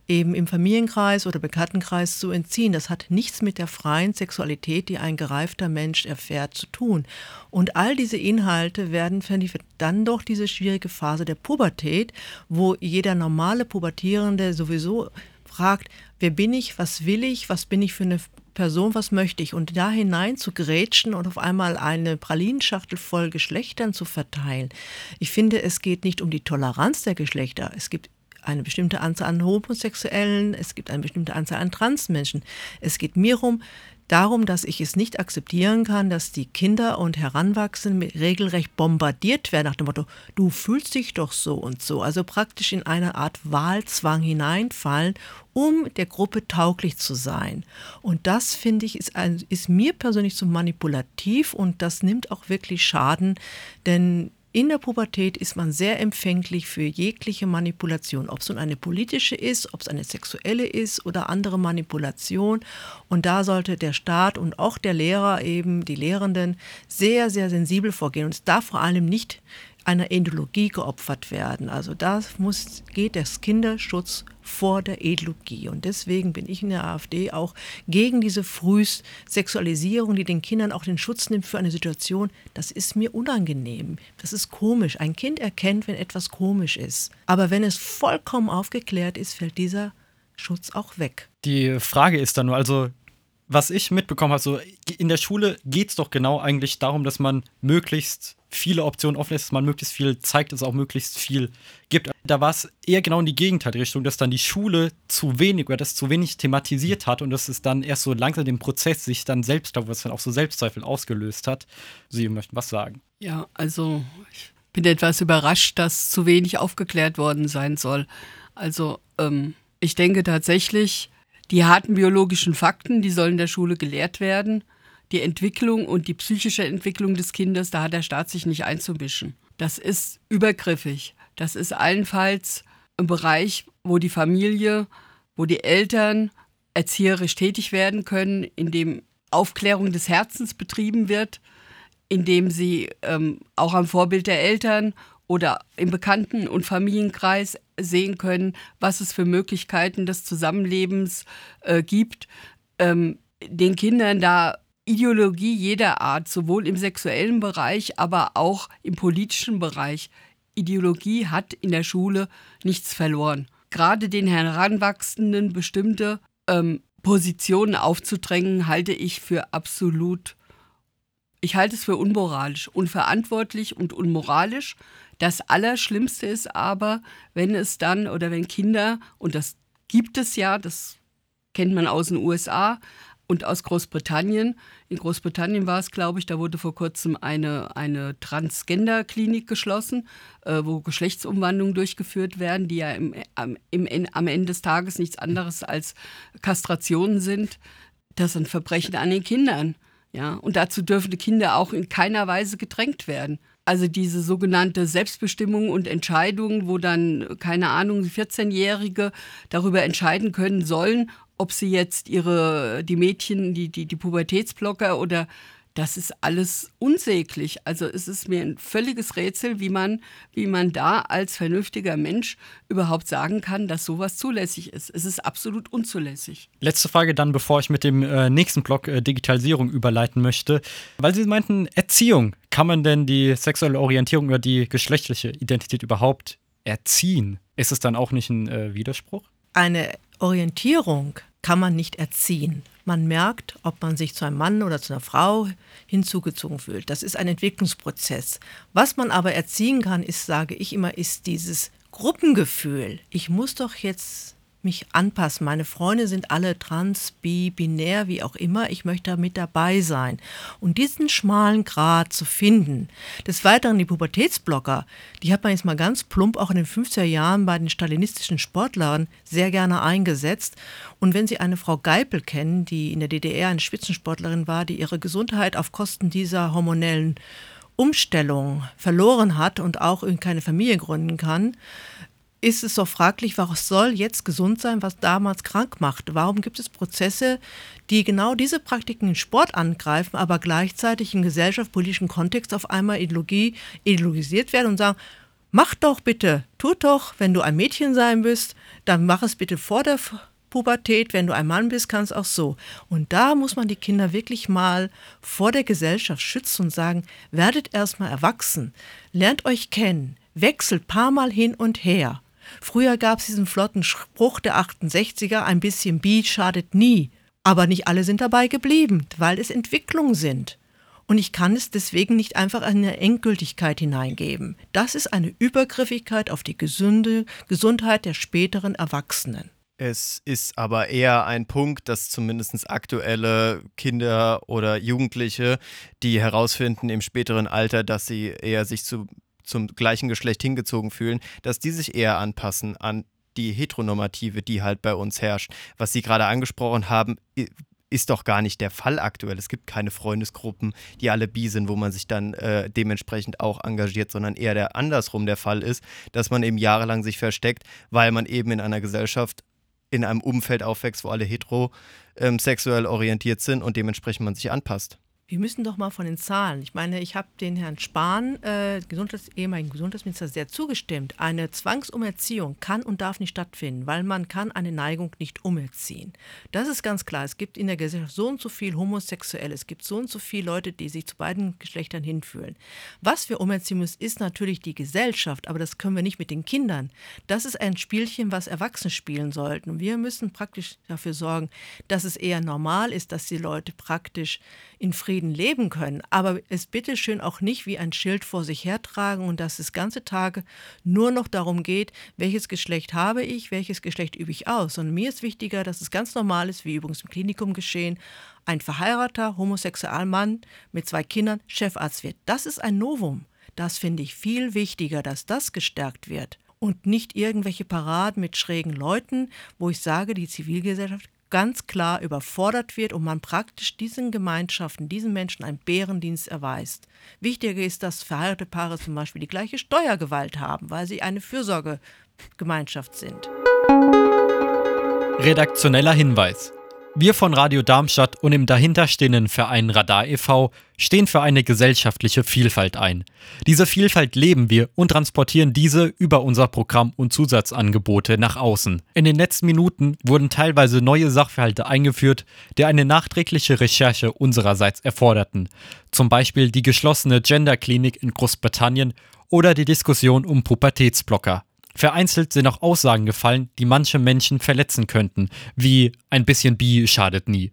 eben im Familienkreis oder Bekanntenkreis zu entziehen. Das hat nichts mit der freien Sexualität, die ein gereifter Mensch erfährt, zu tun. Und all diese Inhalte werden, finde ich, dann doch diese schwierige Phase der Pubertät, wo jeder normale Pubertierende sowieso fragt, wer bin ich, was will ich, was bin ich für eine Person, was möchte ich? Und da hinein zu grätschen und auf einmal eine Pralinenschachtel voll Geschlechtern zu verteilen. Ich finde, es geht nicht um die Toleranz der Geschlechter. Es gibt eine bestimmte Anzahl an Homosexuellen, es gibt eine bestimmte Anzahl an Transmenschen. Es geht mir um, darum, dass ich es nicht akzeptieren kann, dass die Kinder und Heranwachsenden regelrecht bombardiert werden nach dem Motto, du fühlst dich doch so und so. Also praktisch in eine Art Wahlzwang hineinfallen, um der Gruppe tauglich zu sein. Und das, finde ich, ist, ein, ist mir persönlich so manipulativ und das nimmt auch wirklich Schaden, denn in der Pubertät ist man sehr empfänglich für jegliche Manipulation, ob es nun eine politische ist, ob es eine sexuelle ist oder andere Manipulation. Und da sollte der Staat und auch der Lehrer eben, die Lehrenden, sehr, sehr sensibel vorgehen. Und es darf vor allem nicht einer Ideologie geopfert werden. Also da muss, geht das Kinderschutz vor der Ideologie. Und deswegen bin ich in der AfD auch gegen diese Frühsexualisierung, die den Kindern auch den Schutz nimmt für eine Situation. Das ist mir unangenehm. Das ist komisch. Ein Kind erkennt, wenn etwas komisch ist. Aber wenn es vollkommen aufgeklärt ist, fällt dieser Schutz auch weg. Die Frage ist dann nur, also was ich mitbekommen habe, so in der Schule geht es doch genau eigentlich darum, dass man möglichst viele Optionen offen lässt, dass man möglichst viel zeigt, dass es auch möglichst viel gibt. Da war es eher genau in die Gegenteilrichtung, dass dann die Schule zu wenig oder das zu wenig thematisiert hat und dass es dann erst so langsam den Prozess sich dann selbst, da was dann auch so Selbstzweifel ausgelöst hat. Sie möchten was sagen. Ja, also ich bin etwas überrascht, dass zu wenig aufgeklärt worden sein soll. Also ähm, ich denke tatsächlich, die harten biologischen Fakten, die sollen in der Schule gelehrt werden die Entwicklung und die psychische Entwicklung des Kindes, da hat der Staat sich nicht einzumischen. Das ist übergriffig. Das ist allenfalls ein Bereich, wo die Familie, wo die Eltern erzieherisch tätig werden können, in dem Aufklärung des Herzens betrieben wird, indem sie ähm, auch am Vorbild der Eltern oder im Bekannten- und Familienkreis sehen können, was es für Möglichkeiten des Zusammenlebens äh, gibt, ähm, den Kindern da Ideologie jeder Art, sowohl im sexuellen Bereich, aber auch im politischen Bereich. Ideologie hat in der Schule nichts verloren. Gerade den Heranwachsenden bestimmte ähm, Positionen aufzudrängen, halte ich für absolut, ich halte es für unmoralisch, unverantwortlich und unmoralisch. Das Allerschlimmste ist aber, wenn es dann oder wenn Kinder, und das gibt es ja, das kennt man aus den USA, und aus Großbritannien. In Großbritannien war es, glaube ich, da wurde vor kurzem eine, eine Transgender-Klinik geschlossen, äh, wo Geschlechtsumwandlungen durchgeführt werden, die ja im, am, im, am Ende des Tages nichts anderes als Kastrationen sind. Das sind Verbrechen an den Kindern. Ja? Und dazu dürfen die Kinder auch in keiner Weise gedrängt werden. Also diese sogenannte Selbstbestimmung und Entscheidung, wo dann, keine Ahnung, 14-Jährige darüber entscheiden können sollen, ob sie jetzt ihre, die Mädchen, die, die, die Pubertätsblocker oder das ist alles unsäglich. Also es ist mir ein völliges Rätsel, wie man, wie man da als vernünftiger Mensch überhaupt sagen kann, dass sowas zulässig ist. Es ist absolut unzulässig. Letzte Frage dann, bevor ich mit dem äh, nächsten Block äh, Digitalisierung überleiten möchte. Weil Sie meinten, Erziehung. Kann man denn die sexuelle Orientierung oder die geschlechtliche Identität überhaupt erziehen? Ist es dann auch nicht ein äh, Widerspruch? Eine Orientierung kann man nicht erziehen. Man merkt, ob man sich zu einem Mann oder zu einer Frau hinzugezogen fühlt. Das ist ein Entwicklungsprozess. Was man aber erziehen kann, ist, sage ich immer, ist dieses Gruppengefühl. Ich muss doch jetzt mich anpassen. Meine Freunde sind alle trans, bi, binär, wie auch immer. Ich möchte da mit dabei sein. Und diesen schmalen Grat zu finden. Des Weiteren die Pubertätsblocker, die hat man jetzt mal ganz plump auch in den 50er Jahren bei den stalinistischen Sportlern sehr gerne eingesetzt. Und wenn Sie eine Frau Geipel kennen, die in der DDR eine Spitzensportlerin war, die ihre Gesundheit auf Kosten dieser hormonellen Umstellung verloren hat und auch keine Familie gründen kann, ist es doch fraglich, was soll jetzt gesund sein, was damals krank macht? Warum gibt es Prozesse, die genau diese Praktiken in Sport angreifen, aber gleichzeitig im gesellschaftspolitischen Kontext auf einmal Ideologie, ideologisiert werden und sagen, mach doch bitte, tut doch, wenn du ein Mädchen sein bist, dann mach es bitte vor der Pubertät, wenn du ein Mann bist, kannst auch so. Und da muss man die Kinder wirklich mal vor der Gesellschaft schützen und sagen, werdet erstmal erwachsen, lernt euch kennen, wechselt paar Mal hin und her. Früher gab es diesen flotten Spruch der 68er, ein bisschen Bi schadet nie. Aber nicht alle sind dabei geblieben, weil es Entwicklungen sind. Und ich kann es deswegen nicht einfach in eine Endgültigkeit hineingeben. Das ist eine Übergriffigkeit auf die gesunde Gesundheit der späteren Erwachsenen. Es ist aber eher ein Punkt, dass zumindest aktuelle Kinder oder Jugendliche, die herausfinden im späteren Alter, dass sie eher sich zu zum gleichen Geschlecht hingezogen fühlen, dass die sich eher anpassen an die Heteronormative, die halt bei uns herrscht. Was Sie gerade angesprochen haben, ist doch gar nicht der Fall aktuell. Es gibt keine Freundesgruppen, die alle bi sind, wo man sich dann äh, dementsprechend auch engagiert, sondern eher der andersrum der Fall ist, dass man eben jahrelang sich versteckt, weil man eben in einer Gesellschaft in einem Umfeld aufwächst, wo alle heterosexuell ähm, orientiert sind und dementsprechend man sich anpasst. Wir müssen doch mal von den Zahlen. Ich meine, ich habe den Herrn Spahn, äh, Gesundheits ehemaligen Gesundheitsminister, sehr zugestimmt. Eine Zwangsumerziehung kann und darf nicht stattfinden, weil man kann eine Neigung nicht umerziehen. Das ist ganz klar. Es gibt in der Gesellschaft so und so viel Homosexuelle. Es gibt so und so viele Leute, die sich zu beiden Geschlechtern hinfühlen. Was wir umerziehen müssen, ist natürlich die Gesellschaft, aber das können wir nicht mit den Kindern. Das ist ein Spielchen, was Erwachsene spielen sollten. Wir müssen praktisch dafür sorgen, dass es eher normal ist, dass die Leute praktisch in Frieden leben können, aber es bitteschön auch nicht wie ein Schild vor sich hertragen und dass es ganze Tage nur noch darum geht, welches Geschlecht habe ich, welches Geschlecht übe ich aus. Und mir ist wichtiger, dass es ganz normal ist, wie übrigens im Klinikum geschehen, ein verheirateter homosexueller Mann mit zwei Kindern Chefarzt wird. Das ist ein Novum. Das finde ich viel wichtiger, dass das gestärkt wird und nicht irgendwelche Paraden mit schrägen Leuten, wo ich sage, die Zivilgesellschaft ganz klar überfordert wird und man praktisch diesen Gemeinschaften, diesen Menschen einen Bärendienst erweist. Wichtiger ist, dass verheiratete Paare zum Beispiel die gleiche Steuergewalt haben, weil sie eine Fürsorgegemeinschaft sind. Redaktioneller Hinweis. Wir von Radio Darmstadt und im dahinterstehenden Verein Radar e.V. stehen für eine gesellschaftliche Vielfalt ein. Diese Vielfalt leben wir und transportieren diese über unser Programm und Zusatzangebote nach außen. In den letzten Minuten wurden teilweise neue Sachverhalte eingeführt, die eine nachträgliche Recherche unsererseits erforderten. Zum Beispiel die geschlossene Genderklinik in Großbritannien oder die Diskussion um Pubertätsblocker. Vereinzelt sind auch Aussagen gefallen, die manche Menschen verletzen könnten, wie ein bisschen Bi schadet nie.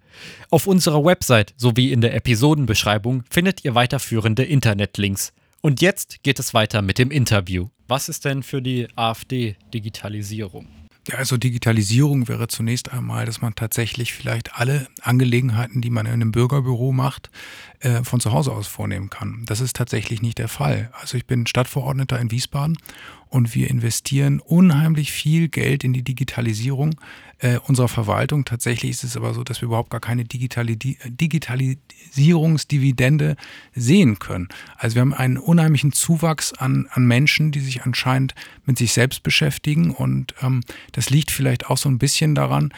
Auf unserer Website sowie in der Episodenbeschreibung findet ihr weiterführende Internetlinks. Und jetzt geht es weiter mit dem Interview. Was ist denn für die AfD Digitalisierung? Ja, also Digitalisierung wäre zunächst einmal, dass man tatsächlich vielleicht alle Angelegenheiten, die man in einem Bürgerbüro macht, äh, von zu Hause aus vornehmen kann. Das ist tatsächlich nicht der Fall. Also ich bin Stadtverordneter in Wiesbaden und wir investieren unheimlich viel Geld in die Digitalisierung äh, unserer Verwaltung. Tatsächlich ist es aber so, dass wir überhaupt gar keine Digitali Digitalisierungsdividende sehen können. Also wir haben einen unheimlichen Zuwachs an, an Menschen, die sich anscheinend mit sich selbst beschäftigen und ähm, das liegt vielleicht auch so ein bisschen daran,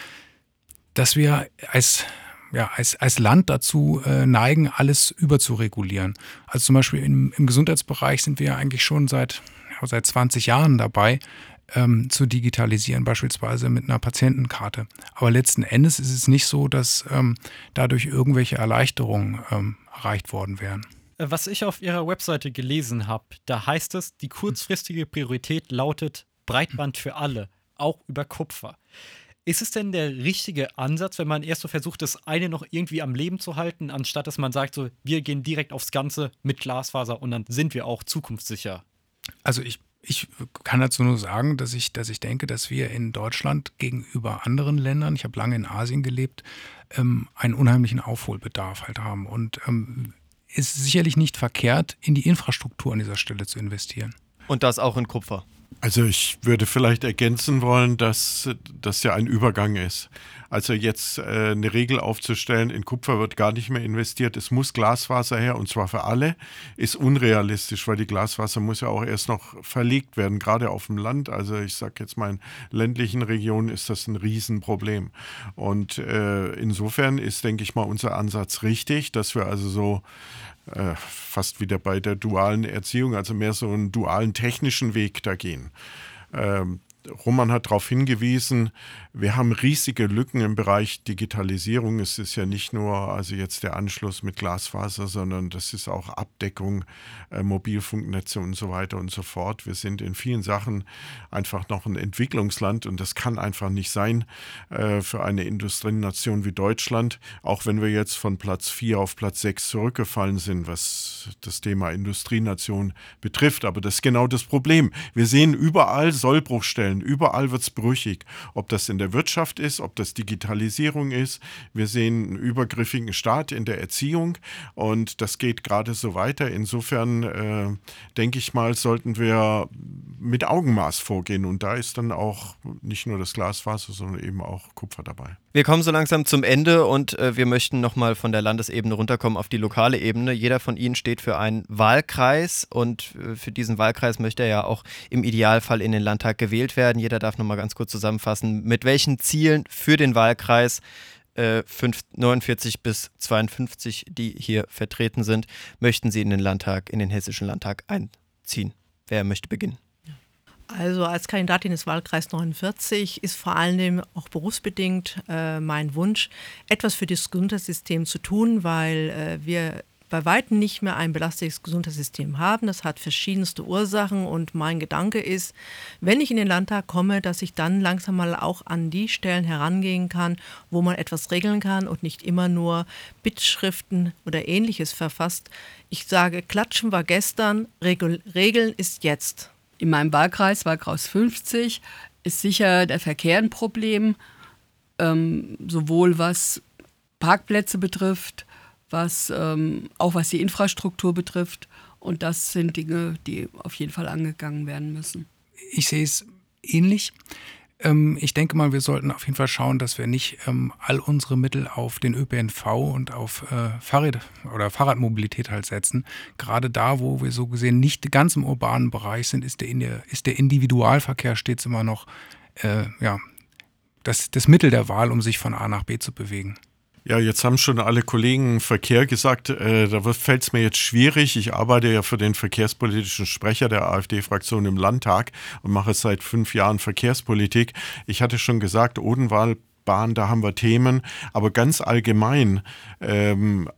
dass wir als ja, als, als Land dazu äh, neigen, alles überzuregulieren. Also zum Beispiel im, im Gesundheitsbereich sind wir ja eigentlich schon seit seit 20 Jahren dabei, ähm, zu digitalisieren, beispielsweise mit einer Patientenkarte. Aber letzten Endes ist es nicht so, dass ähm, dadurch irgendwelche Erleichterungen ähm, erreicht worden wären. Äh, was ich auf Ihrer Webseite gelesen habe, da heißt es, die kurzfristige Priorität lautet Breitband für alle, auch über Kupfer. Ist es denn der richtige Ansatz, wenn man erst so versucht, das eine noch irgendwie am Leben zu halten, anstatt dass man sagt, so, wir gehen direkt aufs Ganze mit Glasfaser und dann sind wir auch zukunftssicher? Also ich, ich kann dazu nur sagen, dass ich, dass ich denke, dass wir in Deutschland gegenüber anderen Ländern, ich habe lange in Asien gelebt, ähm, einen unheimlichen Aufholbedarf halt haben. Und ähm, ist sicherlich nicht verkehrt, in die Infrastruktur an dieser Stelle zu investieren. Und das auch in Kupfer. Also ich würde vielleicht ergänzen wollen, dass das ja ein Übergang ist. Also jetzt äh, eine Regel aufzustellen, in Kupfer wird gar nicht mehr investiert, es muss Glasfaser her und zwar für alle, ist unrealistisch, weil die Glasfaser muss ja auch erst noch verlegt werden, gerade auf dem Land. Also ich sage jetzt mal in ländlichen Regionen ist das ein Riesenproblem. Und äh, insofern ist, denke ich mal, unser Ansatz richtig, dass wir also so äh, fast wieder bei der dualen Erziehung, also mehr so einen dualen technischen Weg da gehen. Ähm, Roman hat darauf hingewiesen, wir haben riesige Lücken im Bereich Digitalisierung. Es ist ja nicht nur also jetzt der Anschluss mit Glasfaser, sondern das ist auch Abdeckung, äh, Mobilfunknetze und so weiter und so fort. Wir sind in vielen Sachen einfach noch ein Entwicklungsland und das kann einfach nicht sein äh, für eine Industrienation wie Deutschland, auch wenn wir jetzt von Platz 4 auf Platz 6 zurückgefallen sind, was das Thema Industrienation betrifft. Aber das ist genau das Problem. Wir sehen überall Sollbruchstellen Ebenen. Überall wird es brüchig. Ob das in der Wirtschaft ist, ob das Digitalisierung ist. Wir sehen einen übergriffigen Staat in der Erziehung und das geht gerade so weiter. Insofern äh, denke ich mal, sollten wir mit Augenmaß vorgehen und da ist dann auch nicht nur das Glasfaser, sondern eben auch Kupfer dabei. Wir kommen so langsam zum Ende und äh, wir möchten nochmal von der Landesebene runterkommen auf die lokale Ebene. Jeder von Ihnen steht für einen Wahlkreis und äh, für diesen Wahlkreis möchte er ja auch im Idealfall in den Landtag gewählt werden. Jeder darf nochmal ganz kurz zusammenfassen, mit welchen Zielen für den Wahlkreis äh, 49 bis 52, die hier vertreten sind, möchten Sie in den Landtag, in den Hessischen Landtag einziehen. Wer möchte beginnen? Also als Kandidatin des Wahlkreis 49 ist vor allem auch berufsbedingt äh, mein Wunsch, etwas für das Gesundheitssystem zu tun, weil äh, wir bei weitem nicht mehr ein belastetes Gesundheitssystem haben. Das hat verschiedenste Ursachen und mein Gedanke ist, wenn ich in den Landtag komme, dass ich dann langsam mal auch an die Stellen herangehen kann, wo man etwas regeln kann und nicht immer nur Bittschriften oder ähnliches verfasst. Ich sage, Klatschen war gestern, Regel, Regeln ist jetzt. In meinem Wahlkreis, Wahlkreis 50, ist sicher der Verkehr ein Problem, ähm, sowohl was Parkplätze betrifft, was ähm, auch was die Infrastruktur betrifft. Und das sind Dinge, die auf jeden Fall angegangen werden müssen. Ich sehe es ähnlich. Ähm, ich denke mal, wir sollten auf jeden Fall schauen, dass wir nicht ähm, all unsere Mittel auf den ÖPNV und auf äh, Fahrrad oder Fahrradmobilität halt setzen. Gerade da, wo wir so gesehen nicht ganz im urbanen Bereich sind, ist der, ist der Individualverkehr stets immer noch äh, ja, das, das Mittel der Wahl, um sich von A nach B zu bewegen. Ja, jetzt haben schon alle Kollegen Verkehr gesagt, äh, da fällt es mir jetzt schwierig. Ich arbeite ja für den verkehrspolitischen Sprecher der AfD-Fraktion im Landtag und mache seit fünf Jahren Verkehrspolitik. Ich hatte schon gesagt, Odenwaldbahn, da haben wir Themen, aber ganz allgemein. Ähm,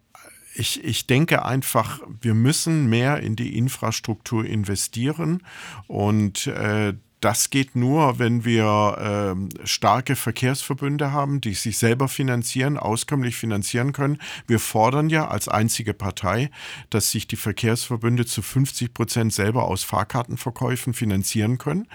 ich, ich denke einfach, wir müssen mehr in die Infrastruktur investieren und äh, das geht nur, wenn wir äh, starke Verkehrsverbünde haben, die sich selber finanzieren, auskömmlich finanzieren können. Wir fordern ja als einzige Partei, dass sich die Verkehrsverbünde zu 50 Prozent selber aus Fahrkartenverkäufen finanzieren können,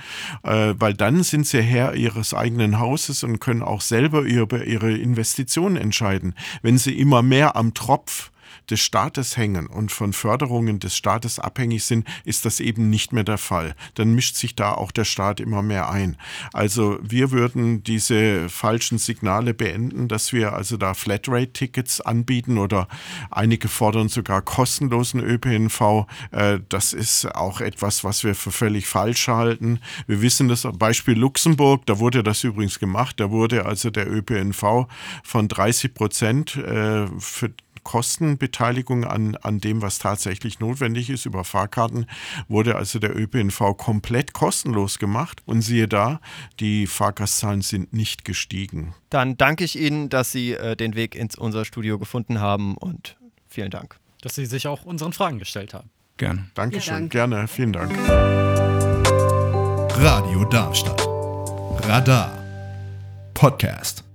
äh, weil dann sind sie Herr ihres eigenen Hauses und können auch selber über ihre Investitionen entscheiden. Wenn sie immer mehr am Tropf des Staates hängen und von Förderungen des Staates abhängig sind, ist das eben nicht mehr der Fall. Dann mischt sich da auch der Staat immer mehr ein. Also wir würden diese falschen Signale beenden, dass wir also da Flatrate-Tickets anbieten oder einige fordern sogar kostenlosen ÖPNV. Äh, das ist auch etwas, was wir für völlig falsch halten. Wir wissen das Beispiel Luxemburg, da wurde das übrigens gemacht. Da wurde also der ÖPNV von 30 Prozent äh, für Kostenbeteiligung an, an dem, was tatsächlich notwendig ist, über Fahrkarten, wurde also der ÖPNV komplett kostenlos gemacht. Und siehe da, die Fahrgastzahlen sind nicht gestiegen. Dann danke ich Ihnen, dass Sie äh, den Weg ins unser Studio gefunden haben und vielen Dank. Dass Sie sich auch unseren Fragen gestellt haben. Gerne. Dankeschön. Dank. Gerne. Vielen Dank. Radio Darmstadt. Radar. Podcast.